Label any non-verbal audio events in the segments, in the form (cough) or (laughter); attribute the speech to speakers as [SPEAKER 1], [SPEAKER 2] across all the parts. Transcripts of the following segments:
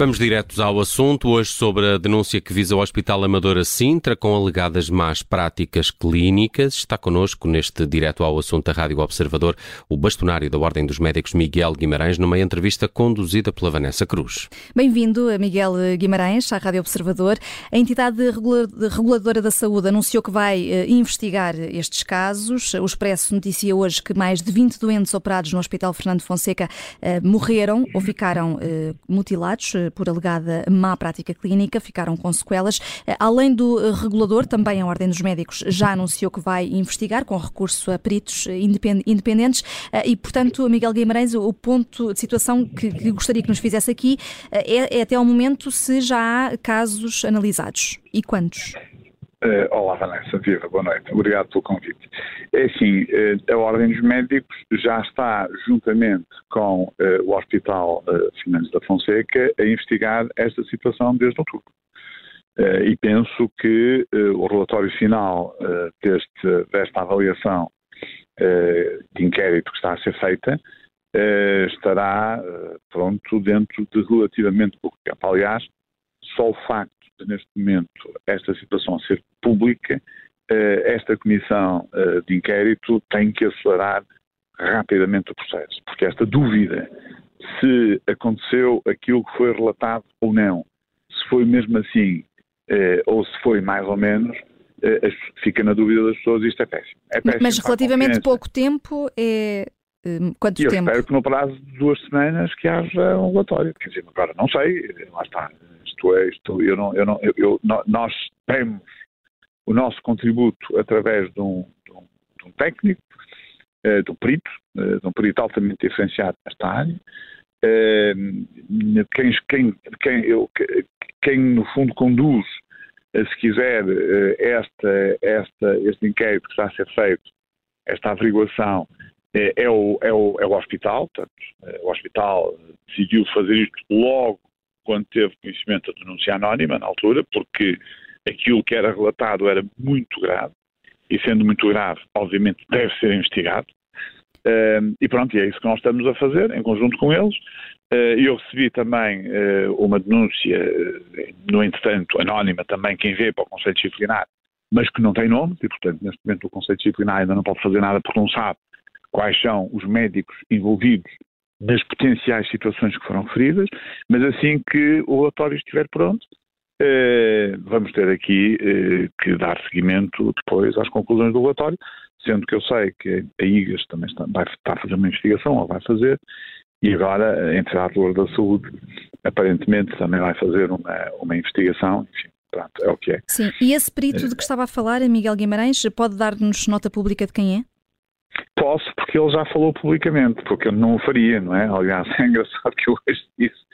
[SPEAKER 1] Vamos diretos ao assunto, hoje sobre a denúncia que visa o Hospital Amadora Sintra com alegadas más práticas clínicas. Está connosco neste direto ao assunto da Rádio Observador o bastonário da Ordem dos Médicos Miguel Guimarães numa entrevista conduzida pela Vanessa Cruz.
[SPEAKER 2] Bem-vindo, Miguel Guimarães, à Rádio Observador. A entidade reguladora da saúde anunciou que vai eh, investigar estes casos. O Expresso noticia hoje que mais de 20 doentes operados no Hospital Fernando Fonseca eh, morreram ou ficaram eh, mutilados por alegada má prática clínica, ficaram com sequelas. Eh, além do eh, regulador, também a Ordem dos Médicos já anunciou que vai investigar com recurso a peritos eh, independentes e, portanto, Miguel Guimarães, o ponto de situação que, gostaria que nos fizesse aqui é, é até ao momento se já há casos analisados e quantos?
[SPEAKER 3] Uh, olá, Vanessa, viva, boa noite. Obrigado pelo convite. É assim, uh, a Ordem dos Médicos já está, juntamente com uh, o Hospital Finanças da Fonseca, a investigar esta situação desde outubro. e penso que o relatório final deste, desta avaliação de inquérito que está a ser feita estará pronto dentro de relativamente pouco tempo. Aliás, só o facto neste momento esta situação a ser pública, eh, esta comissão eh, de inquérito tem que acelerar rapidamente o processo, porque esta dúvida se aconteceu aquilo que foi relatado ou não, se foi mesmo assim eh, ou se foi mais ou menos, fica na dúvida das pessoas e isto é péssimo. É péssimo
[SPEAKER 2] Mas relativamente pouco tempo é quanto
[SPEAKER 3] eu
[SPEAKER 2] tempo?
[SPEAKER 3] espero que no prazo de duas semanas que haja um relatório. Quer dizer, agora não sei, lá está. Isto é, isto, eu não, eu não, eu, eu, nós temos o nosso contributo através de um, de um, de um técnico, uh, de um perito, uh, de um perito altamente diferenciado nesta área. Uh, quem, quem, quem, eu, quem, no fundo conduz, se quiser, esta, esta, este inquérito que está a ser feito, esta averiguação, é, o, é, o, é o hospital. Portanto, o hospital decidiu fazer isto logo quando teve conhecimento da denúncia anónima, na altura, porque aquilo que era relatado era muito grave, e sendo muito grave, obviamente deve ser investigado. Uh, e pronto, e é isso que nós estamos a fazer, em conjunto com eles. Uh, eu recebi também uh, uma denúncia, no entretanto, anónima também, quem vê para o Conselho Disciplinar, mas que não tem nome, e portanto, neste momento, o Conselho Disciplinar ainda não pode fazer nada porque não sabe quais são os médicos envolvidos nas potenciais situações que foram referidas, mas assim que o relatório estiver pronto, eh, vamos ter aqui eh, que dar seguimento depois às conclusões do relatório, sendo que eu sei que a IGAS também está, vai estar a fazer uma investigação, ou vai fazer, e agora a Entidade da Saúde aparentemente também vai fazer uma, uma investigação, enfim, pronto, é o que é.
[SPEAKER 2] Sim, e esse perito de que estava a falar, Miguel Guimarães, pode dar-nos nota pública de quem é?
[SPEAKER 3] Posso, porque ele já falou publicamente, porque eu não o faria, não é? Aliás, (laughs) é engraçado que eu hoje disse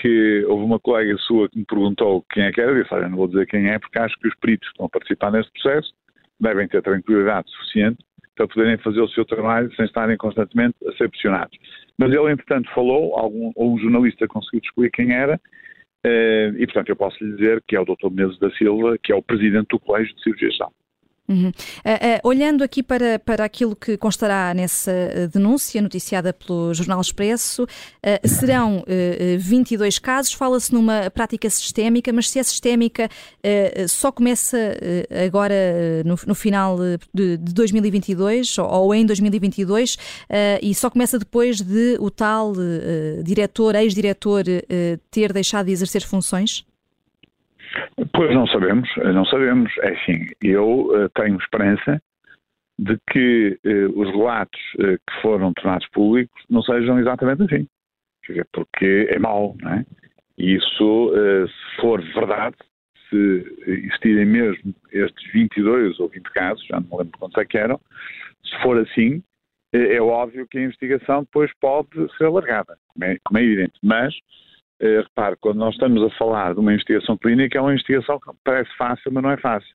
[SPEAKER 3] que houve uma colega sua que me perguntou quem é que era, eu disse, olha, não vou dizer quem é, porque acho que os peritos que estão a participar neste processo devem ter tranquilidade suficiente para poderem fazer o seu trabalho sem estarem constantemente a ser pressionados. Mas ele, entretanto, falou, algum, ou um jornalista conseguiu descobrir quem era, eh, e, portanto, eu posso lhe dizer que é o Dr. Menezes da Silva, que é o presidente do Colégio de Cirurgiação.
[SPEAKER 2] Uhum. Uh, uh, olhando aqui para, para aquilo que constará nessa eh, denúncia noticiada pelo Jornal Expresso, uh, serão 22 casos, fala-se numa prática sistémica, mas se é sistémica, só começa agora no, no final de, de, 2022 ou, ou, em 2022 e só começa depois de o tal diretor, ex-diretor, ter deixado de exercer funções?
[SPEAKER 3] Pois não sabemos, não sabemos. É assim, eu uh, tenho esperança de que uh, os relatos uh, que foram tornados públicos não sejam exatamente assim. Quer dizer, porque é mau, não é? E isso, se for verdade, se existirem mesmo estes 22 ou 20 casos, já não lembro quantos é que eram, se for assim, é óbvio que a investigação depois pode ser alargada, como é, como é evidente. Mas repare, quando nós estamos a falar de uma investigação clínica, é uma investigação que parece fácil, mas não é fácil.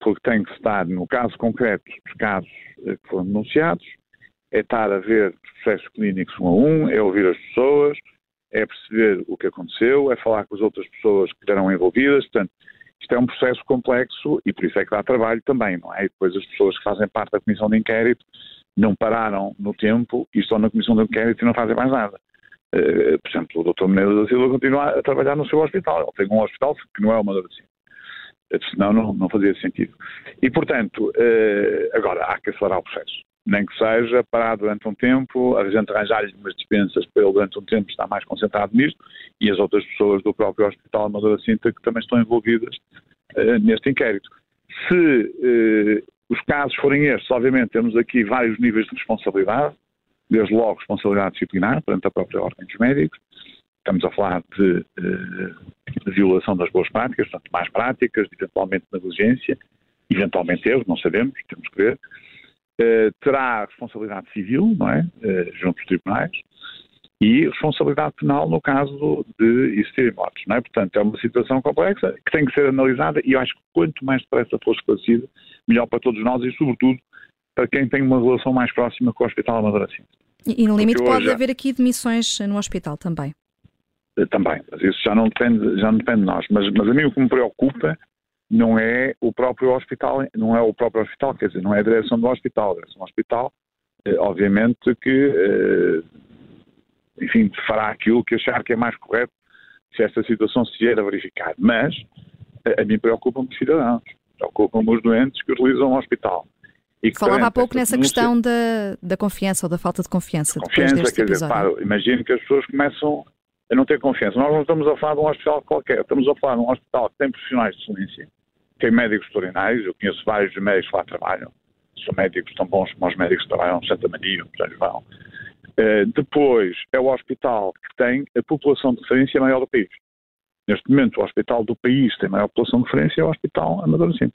[SPEAKER 3] Porque tem que estar, no caso concreto dos casos eh, que foram denunciados, é estar a ver os processos clínicos um a um, é ouvir as pessoas, é perceber o que aconteceu, é falar com as outras pessoas que estarão envolvidas. Portanto, isto é um processo complexo e por isso é que dá trabalho também, não é? E depois as pessoas que fazem parte da comissão de inquérito não pararam no tempo e estão na comissão de inquérito e não fazem mais nada. Uh, por exemplo, o Dr. Menezes da Silva continua a trabalhar no seu hospital. Ele tem um hospital que não é uma assim. Senão não, não fazia sentido. E, portanto, uh, agora há que acelerar o processo. Nem que seja parar durante um tempo, a gente arranjar-lhe umas dispensas para ele durante um tempo estar mais concentrado nisto e as outras pessoas do próprio Hospital Amadora Cinta que também estão envolvidas neste inquérito. Se os casos forem estes, obviamente temos aqui vários níveis de responsabilidade, desde logo responsabilidade disciplinar perante a própria Ordem dos Médicos, estamos a falar de, de, de, violação das boas práticas, portanto, mais práticas, eventualmente negligência, eventualmente erro, não sabemos, temos que ver. Uh, terá responsabilidade civil, não é? Uh, junto aos tribunais, e responsabilidade penal no caso de existirem mortes, não é? Portanto, é uma situação complexa que tem que ser analisada e eu acho que quanto mais depressa for esclarecida, melhor para todos nós e, sobretudo, para quem tem uma relação mais próxima com o Hospital Amadora.
[SPEAKER 2] E, e no limite pode hoje, haver aqui demissões no hospital também?
[SPEAKER 3] Eh, também, mas isso já não depende, já não depende de nós. Mas, mas a mim o que me preocupa não é o próprio hospital, não é o próprio hospital, quer dizer, não é a direção do hospital. A direção do hospital, eh, obviamente que, eh, enfim, fará aquilo que achar que é mais correto se esta situação se vier a verificar. Mas a, mim preocupa-me os cidadãos, preocupam-me os doentes que utilizam o hospital.
[SPEAKER 2] Falava há pouco nessa denúncia, questão da, da confiança ou da falta de confiança.
[SPEAKER 3] Confiança, quer dizer, pá, imagino que as pessoas começam a não ter confiança. Nós não estamos a falar de um hospital qualquer, estamos a falar de um hospital que tem profissionais de excelência, tem médicos veterinários, eu conheço vários médicos que lá trabalham, são médicos tão bons como os médicos que trabalham no Santa Maria, no vão. Uh, depois, é o hospital que tem a população de referência maior do país. Neste momento, o hospital do país tem maior população de referência, é o Hospital Amador Cinto.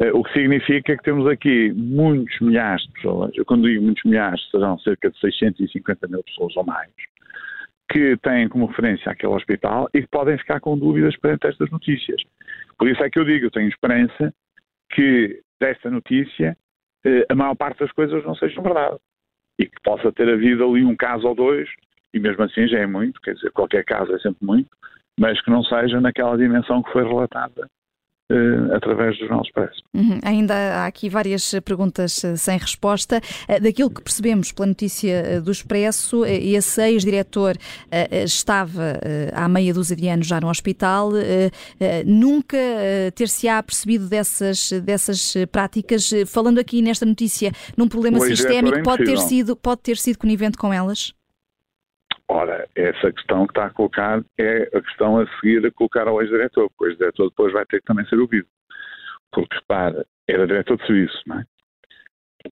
[SPEAKER 3] Uh, o que significa que temos aqui muitos milhares de pessoas, eu quando digo muitos milhares, serão cerca de 650 mil pessoas ou mais, que têm como referência aquele hospital e que podem ficar com dúvidas perante estas notícias. Por isso é que eu digo, eu tenho esperança que desta notícia eh, a maior parte das coisas não sejam verdade e que possa ter havido ali um caso ou dois, e mesmo assim já é muito, quer dizer, qualquer caso é sempre muito, mas que não seja naquela dimensão que foi relatada através dos nossos preços.
[SPEAKER 2] Uhum. Ainda há aqui várias perguntas uh, sem resposta. Uh, daquilo que percebemos pela notícia do Expresso, esse ex-diretor estava há meia dúzia de anos já no hospital, nunca ter-se-á percebido dessas, dessas práticas. Falando aqui nesta notícia num problema sistémico, é pode ter, sido, pode ter sido conivente com elas?
[SPEAKER 3] Ora, essa questão que está a colocar é a questão a seguir a colocar ao ex-diretor, porque o ex-diretor depois vai ter que também ser ouvido. Porque, repara, era diretor de serviço, não é?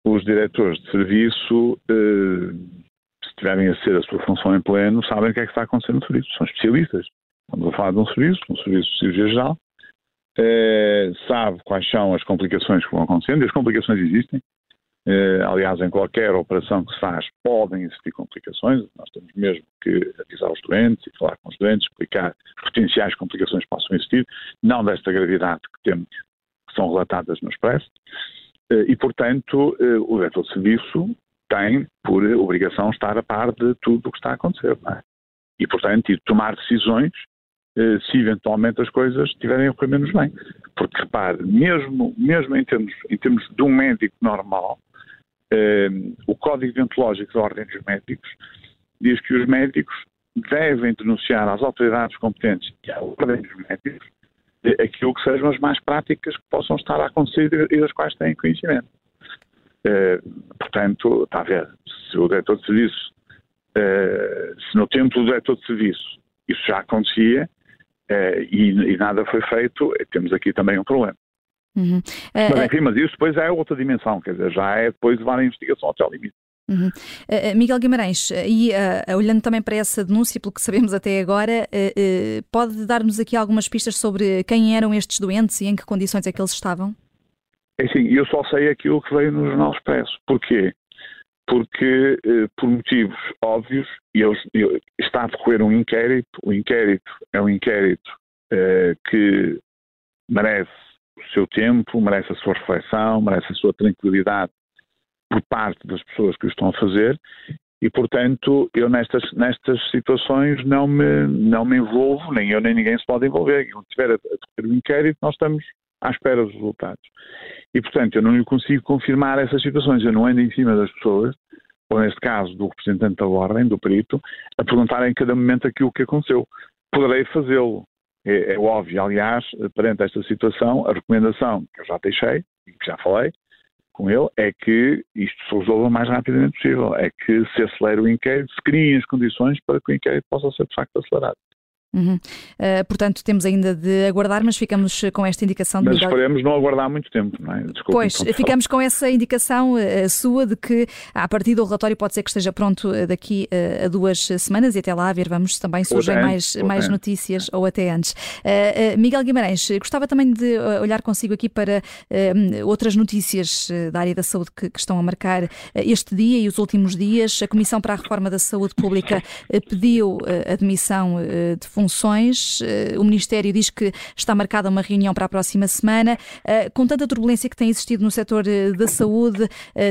[SPEAKER 3] Os diretores de serviço, eh, se tiverem a ser a sua função em pleno, sabem o que é que está acontecendo no serviço. São especialistas. Estamos a falar de um serviço, um serviço de cirurgia geral, eh, sabe quais são as complicações que vão acontecendo, e as complicações existem, aliás, em qualquer operação que se faz podem existir complicações, nós temos mesmo que avisar os doentes e falar com os doentes, explicar potenciais complicações que possam existir, não desta gravidade que temos, que são relatadas no Expresso, eh, e, portanto, eh, o diretor de serviço tem, por obrigação, estar a par de tudo o que está a acontecer, é? E, portanto, e tomar decisões se eventualmente as coisas estiverem a correr menos bem. Porque, repare, mesmo, mesmo em, termos, em termos de um médico normal, o Código Deontológico da Ordem dos Médicos diz que os médicos devem denunciar às autoridades competentes e à Ordem dos Médicos aquilo que sejam as mais práticas que possam estar a acontecer e das quais têm conhecimento. portanto, está a ver, se o diretor de serviço, se no tempo do diretor de serviço isso já acontecia e, e nada foi feito, temos aqui também um problema. Uhum. Mas eh, enfim, mas isso depois é outra dimensão, quer dizer, já é depois levar a investigação até ao limite.
[SPEAKER 2] Uhum. Uh, Miguel Guimarães, e uh, olhando também para essa denúncia, pelo que sabemos até agora, uh, pode dar-nos aqui algumas pistas sobre quem eram estes doentes e em que condições é que eles estavam?
[SPEAKER 3] É sim, eu só sei aquilo que veio no Jornal Expresso. Porquê? Porque, por motivos óbvios, eu, eu, está a decorrer um inquérito, o inquérito é um inquérito que merece o seu tempo, merece a sua reflexão, merece a sua tranquilidade por parte das pessoas que o estão a fazer e, portanto, eu nestas, nestas situações não me, não me envolvo, nem eu nem ninguém se pode envolver. Quando tiver a, a o inquérito, nós estamos à espera dos resultados. E, portanto, eu não lhe consigo confirmar essas situações. Eu não ando em cima das pessoas ou neste caso do representante da ordem, do perito, a perguntar em cada momento aquilo que aconteceu. Poderei fazê-lo. É, é, óbvio, aliás, perante esta situação, a recomendação que eu já deixei, e que já falei com ele, é que isto se resolva o mais rapidamente possível. É que se acelere o inquérito, se criem as condições para que o inquérito possa ser de facto acelerado.
[SPEAKER 2] Uhum. Uh, portanto, temos ainda de aguardar, mas ficamos com esta indicação de
[SPEAKER 3] Mas esperemos não aguardar muito tempo, não é?
[SPEAKER 2] Desculpe, pois, ficamos com essa indicação uh, sua de que a partir do relatório pode ser que esteja pronto uh, daqui a duas semanas e até lá a ver, vamos também surgem mais, mais notícias ou até antes. Miguel Guimarães, gostava também de olhar consigo aqui para outras notícias da área da saúde que, que, estão a marcar este dia e os últimos dias. A Comissão para a Reforma da Saúde Pública pediu admissão de funções. Eh, o Ministério diz que está marcada uma reunião para a próxima semana. Eh, com tanta turbulência que tem existido no setor eh, da saúde,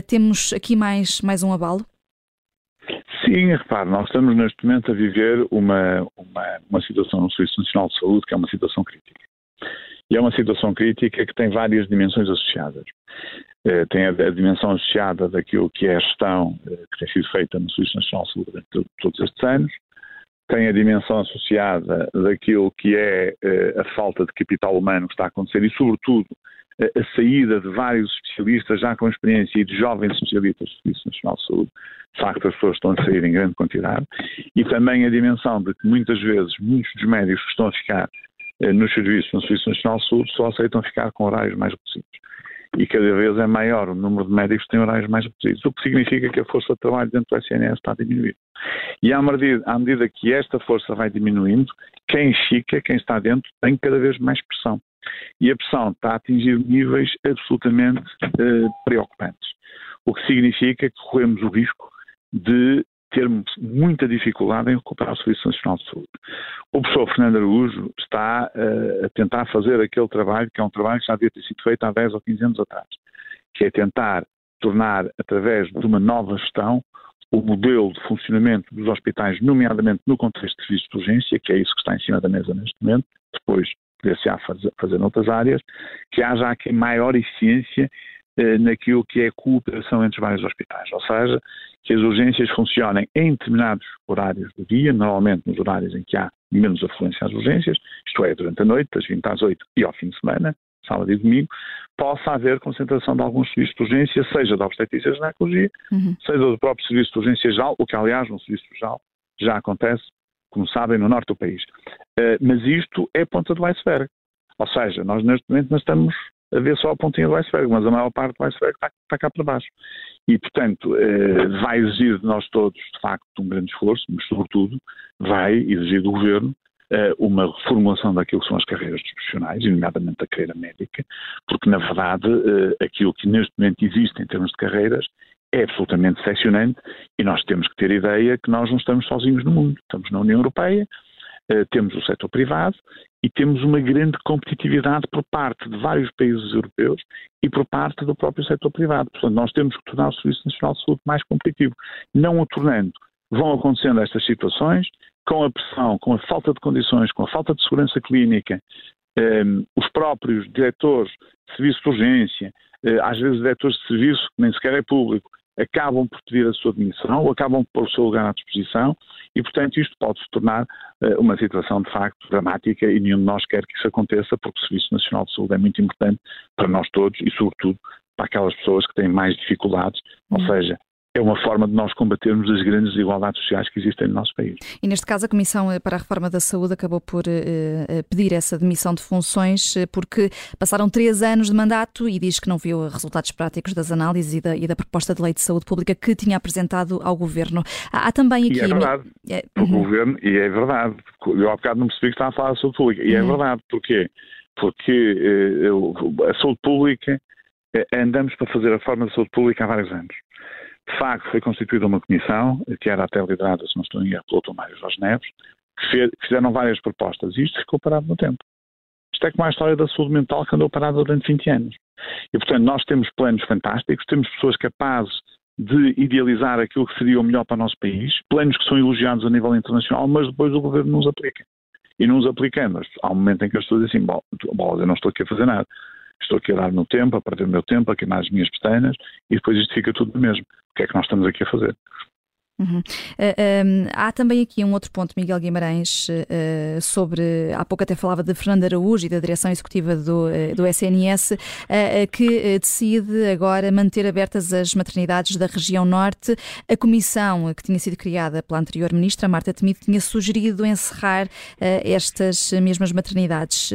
[SPEAKER 2] temos aqui mais, mais um abalo?
[SPEAKER 3] Sim, repare, nós estamos neste momento a viver uma, uma, uma situação no Serviço Nacional de Saúde que é uma situação crítica. E é uma situação crítica que tem várias dimensões associadas. tem a, a, dimensão associada daquilo que é a gestão que tem sido feita no Serviço Nacional de Saúde durante todos estes anos, tem a dimensão associada daquilo que é uh, a falta de capital humano que está a acontecer e, sobretudo, uh, a saída de vários especialistas já com experiência e de jovens especialistas do Serviço Nacional de Saúde. De facto, as pessoas estão a sair em grande quantidade. E também a dimensão de que muitas vezes muitos dos médicos que estão a ficar uh, nos serviços no Serviço Nacional de Saúde só aceitam ficar com horários mais reduzidos e cada vez é maior o número de médicos que têm horários mais reduzidos, o que significa que a força de trabalho dentro do SNS está a diminuir. E à medida, à medida que esta força vai diminuindo, quem fica, quem está dentro, tem cada vez mais pressão. E a pressão está a atingir níveis absolutamente eh, preocupantes. O que significa que corremos o risco de termos muita dificuldade em recuperar o Serviço Nacional de Saúde. O professor Fernando Araújo está uh, a tentar fazer aquele trabalho, que é um trabalho que já devia ter sido feito há 10 ou 15 anos atrás, que é tentar tornar, através de uma nova gestão, o modelo de funcionamento dos hospitais, nomeadamente no contexto de serviços de urgência, que é isso que está em cima da mesa neste momento, depois poder-se-á fazer, fazer noutras áreas, que haja aqui maior eficiência naquilo que é a cooperação entre os vários hospitais, ou seja, que as urgências funcionem em determinados horários do dia, normalmente nos horários em que há menos afluência às urgências, isto é, durante a noite, das 20 às 8 e ao fim de semana, sábado e domingo, possa haver concentração de alguns serviços de urgência, seja da obstetrícia e ginecologia, uhum. seja do próprio serviço de urgência geral, o que aliás no serviço geral já acontece, como sabem, no norte do país. Uh, mas isto é ponta do iceberg. Ou seja, nós neste momento nós estamos a ver só a pontinha do iceberg, mas a maior parte do iceberg está, está cá para baixo. E, portanto, eh, vai exigir de nós todos, de facto, um grande esforço, mas, sobretudo, vai exigir do Governo eh, uma reformulação daquilo que são as carreiras profissionais, nomeadamente a carreira médica, porque, na verdade, eh, aquilo que neste momento existe em termos de carreiras é absolutamente decepcionante e nós temos que ter ideia que nós não estamos sozinhos no mundo. Estamos na União Europeia, temos o setor privado e temos uma grande competitividade por parte de vários países europeus e por parte do próprio setor privado. Portanto, nós temos que tornar o Serviço Nacional de Saúde mais competitivo. Não o tornando, vão acontecendo estas situações, com a pressão, com a falta de condições, com a falta de segurança clínica, um, os próprios diretores de serviço de urgência, uh, às vezes diretores de serviço, que nem sequer é público, acabam por pedir a sua demissão ou acabam por pôr o seu lugar à disposição e, portanto, isto pode se tornar uh, uma situação de facto dramática e nenhum de nós quer que isso aconteça porque o Serviço Nacional de Saúde é muito importante para nós todos e, sobretudo, para aquelas pessoas que têm mais dificuldades, ou uhum. seja, é uma forma de nós combatermos as grandes desigualdades sociais que existem no nosso país.
[SPEAKER 2] E neste caso a Comissão para a Reforma da Saúde acabou por uh, pedir essa demissão de funções porque passaram três anos de mandato e diz que não viu resultados práticos das análises e da, e da proposta de lei de saúde pública que tinha apresentado ao Governo. Há, há também aqui...
[SPEAKER 3] E é verdade, é... o uhum. Governo, e é verdade, eu há bocado não percebi que estava a falar da saúde pública, e é uhum. verdade, porquê? Porque uh, a saúde pública, uh, andamos para fazer a reforma da saúde pública há vários anos. De facto, foi constituída uma comissão, que era até liderada, se não estou em erro, pelo Dr. Mário Jorge Neves, que, que fizeram várias propostas e isto ficou parado no tempo. Isto é como a história da saúde mental que andou parada durante 20 anos. E, portanto, nós temos planos fantásticos, temos pessoas capazes de idealizar aquilo que seria o melhor para o nosso país, planos que são elogiados a nível internacional, mas depois o governo não os aplica. E não os aplicando, há um momento em que as pessoas dizem assim, bom, eu não estou aqui a fazer nada, estou aqui a dar o meu tempo, a perder o meu tempo, a queimar as minhas pestanas, e depois isto fica tudo no mesmo. Que é que nós estamos aqui a fazer.
[SPEAKER 2] Uhum. Uh, eh, um, ehm, há também aqui um outro ponto, Miguel Guimarães, uh, sobre. Há pouco até falava de Fernando Araújo e da direção executiva do, uh, do SNS, que decide agora manter abertas as maternidades da região norte. A comissão que tinha sido criada pela anterior ministra, Marta Temido, tinha sugerido encerrar estas mesmas maternidades.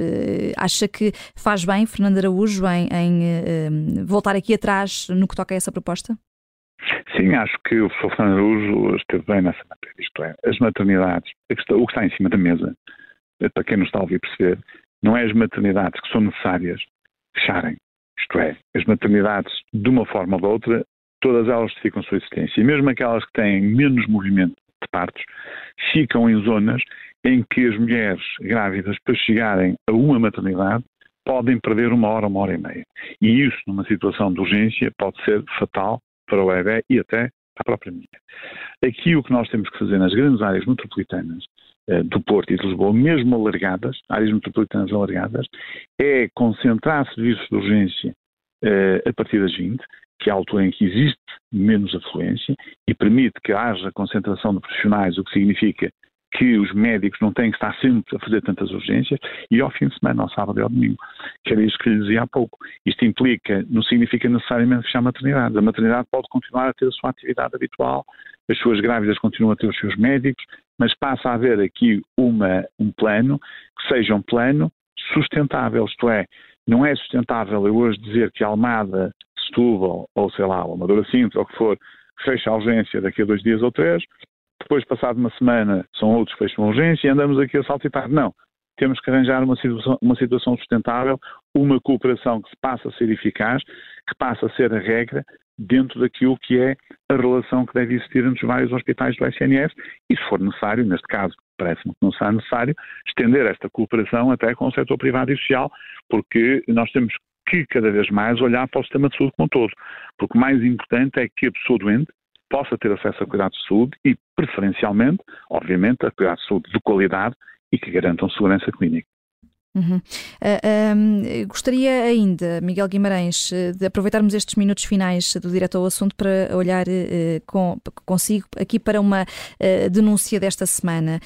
[SPEAKER 2] acha que faz bem, Fernando Araújo, em, em voltar aqui atrás no que toca a essa proposta?
[SPEAKER 3] Sim, acho que o professor Fernando Araújo esteve bem nessa matéria. Isto é, as maternidades, o que está em cima da mesa, eh, para quem nos está a ouvir perceber, não é as maternidades que são necessárias fecharem. Isto é, as maternidades, de uma forma ou de outra, todas elas ficam sua existência. E mesmo aquelas que têm menos movimento de partos, ficam em zonas em que as mulheres grávidas, para chegarem a uma maternidade, podem perder uma hora, uma hora e meia. E isso, numa situação de urgência, pode ser fatal para o bebê e até a própria mulher. Aqui o que nós temos que fazer nas grandes áreas metropolitanas eh, do Porto e de Lisboa, mesmo alargadas, áreas metropolitanas alargadas, é concentrar serviços de urgência eh, a partir das 20, que é a altura em que existe menos afluência e permite que haja concentração de profissionais, o que significa que os médicos não têm que estar sempre a fazer tantas urgências e ao fim de semana, ao sábado e ao domingo. Que era isso que lhe dizia há pouco. Isto implica, não significa necessariamente fechar a maternidade. A maternidade pode continuar a ter a sua atividade habitual, as suas grávidas continuam a ter os seus médicos, mas passa a haver aqui uma, um plano que seja um plano sustentável, isto é, não é sustentável eu hoje dizer que Almada, Setúbal ou sei lá, Amadora Sintra ou o que for, fecha a urgência daqui a dois dias ou três, depois, passado uma semana, são outros que fecham urgência e andamos aqui a saltitar. Não. Temos que arranjar uma situação, uma situação sustentável, uma cooperação que passa a ser eficaz, que passa a ser a regra dentro daquilo que é a relação que deve existir entre os vários hospitais do SNS e, se for necessário, neste caso parece-me que não será necessário, estender esta cooperação até com o setor privado e social, porque nós temos que cada vez mais olhar para o sistema de saúde como um todo. Porque o mais importante é que a pessoa doente possa ter acesso a cuidados de saúde e, preferencialmente, obviamente, a cuidados de saúde de qualidade e que garantam segurança clínica.
[SPEAKER 2] Uhum. Uh, ah, um, gostaria ainda, Miguel Guimarães, eh, de aproveitarmos estes minutos finais do direto ao assunto para olhar uh, com, consigo aqui para uma uh, denúncia desta semana.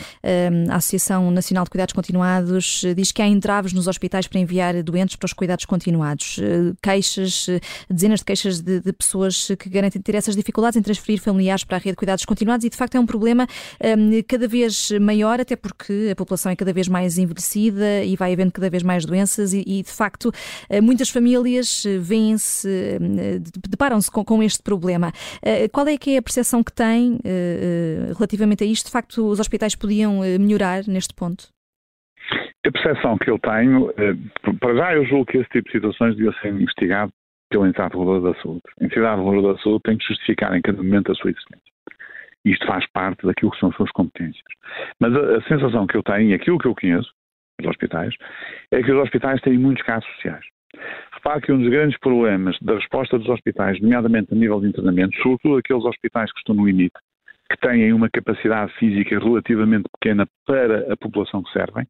[SPEAKER 2] a Associação Nacional de Cuidados Continuados diz que há entraves nos hospitais para enviar doentes para os cuidados continuados. queixas, dezenas de queixas de, de, pessoas que garantem ter essas dificuldades em transferir familiares para a rede de cuidados continuados e, de facto, é um problema cada vez maior, até porque a população é cada vez mais envelhecida e vai havendo cada vez mais doenças e, e de facto, eh, muitas famílias eh, vêm-se, eh, deparam-se com, com, este problema. Qual é que é a percepção que tem relativamente a isto? De facto, os hospitais podiam melhorar neste ponto?
[SPEAKER 3] A percepção que eu tenho, para já eu julgo que esse tipo de situações devia ser investigado pela entidade reguladora da saúde. A entidade reguladora da saúde tem que justificar em cada momento a sua existência. Isto faz parte daquilo que são as suas competências. Mas a, a sensação que eu tenho, e aquilo que eu conheço, dos hospitais, é que os hospitais têm muitos casos sociais. Repare que um dos grandes problemas da resposta dos hospitais, nomeadamente a nível de internamento, sobretudo aqueles hospitais que estão no limite, que têm uma capacidade física relativamente pequena para a população que servem,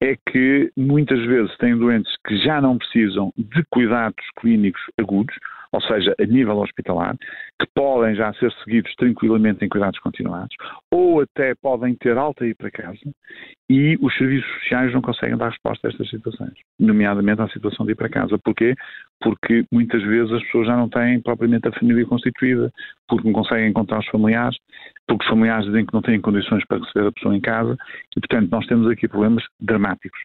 [SPEAKER 3] é que muitas vezes têm doentes que já não precisam de cuidados clínicos agudos, ou seja, a nível hospitalar, que podem já ser seguidos tranquilamente em cuidados continuados, ou até podem ter alta e ir para casa, e os serviços sociais não conseguem dar resposta a estas situações, nomeadamente à situação de ir para casa. Porquê? Porque muitas vezes as pessoas já não têm propriamente a família constituída, porque não conseguem encontrar os familiares, porque os familiares dizem que não têm condições para receber a pessoa em casa, e portanto nós temos aqui problemas dramáticos.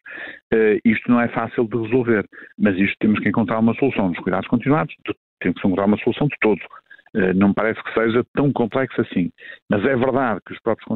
[SPEAKER 3] Uh, isto não é fácil de resolver, mas isto temos que encontrar uma solução nos cuidados continuados, temos que encontrar uma solução de todo. Uh, não parece que seja tão complexo assim. Mas é verdade que os próprios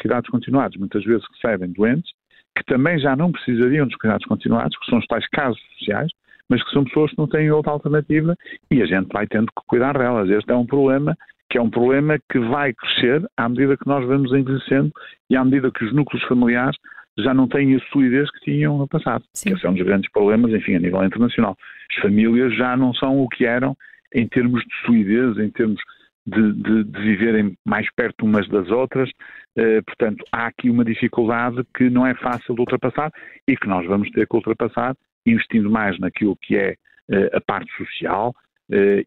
[SPEAKER 3] cuidados continuados muitas vezes recebem doentes que também já não precisariam dos cuidados continuados, que são os tais casos sociais, mas que são pessoas que não têm outra alternativa e a gente vai tendo que cuidar delas. Este é um problema que é um problema que vai crescer à medida que nós vamos envelhecendo e à medida que os núcleos familiares já não têm a solidez que tinham no passado. Sim. Esse é um dos grandes problemas, enfim, a nível internacional. As famílias já não são o que eram em termos de solidez, em termos de, de, de viverem mais perto umas das outras. Eh, portanto, há aqui uma dificuldade que não é fácil de ultrapassar e que nós vamos ter que ultrapassar investindo mais naquilo que é eh, a parte social,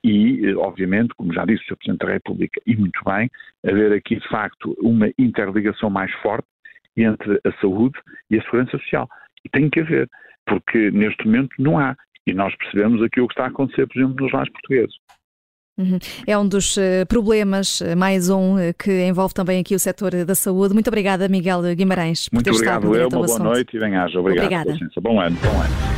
[SPEAKER 3] e, obviamente, como já disse o Sr. Presidente da República, e muito bem, haver aqui, de facto, uma interligação mais forte entre a saúde e a segurança social. E tem que haver, porque neste momento não há. E nós percebemos aquilo que está a acontecer, por exemplo, nos lares portugueses.
[SPEAKER 2] Uhum. É um dos eh, problemas, eh, mais um, eh, que envolve também aqui o setor da saúde. Muito obrigada, Miguel Guimarães.
[SPEAKER 3] Muito obrigado, eu. Uma boa noite e bem-aja. Obrigado.
[SPEAKER 2] Obrigada.
[SPEAKER 3] Bom ano. Bom ano.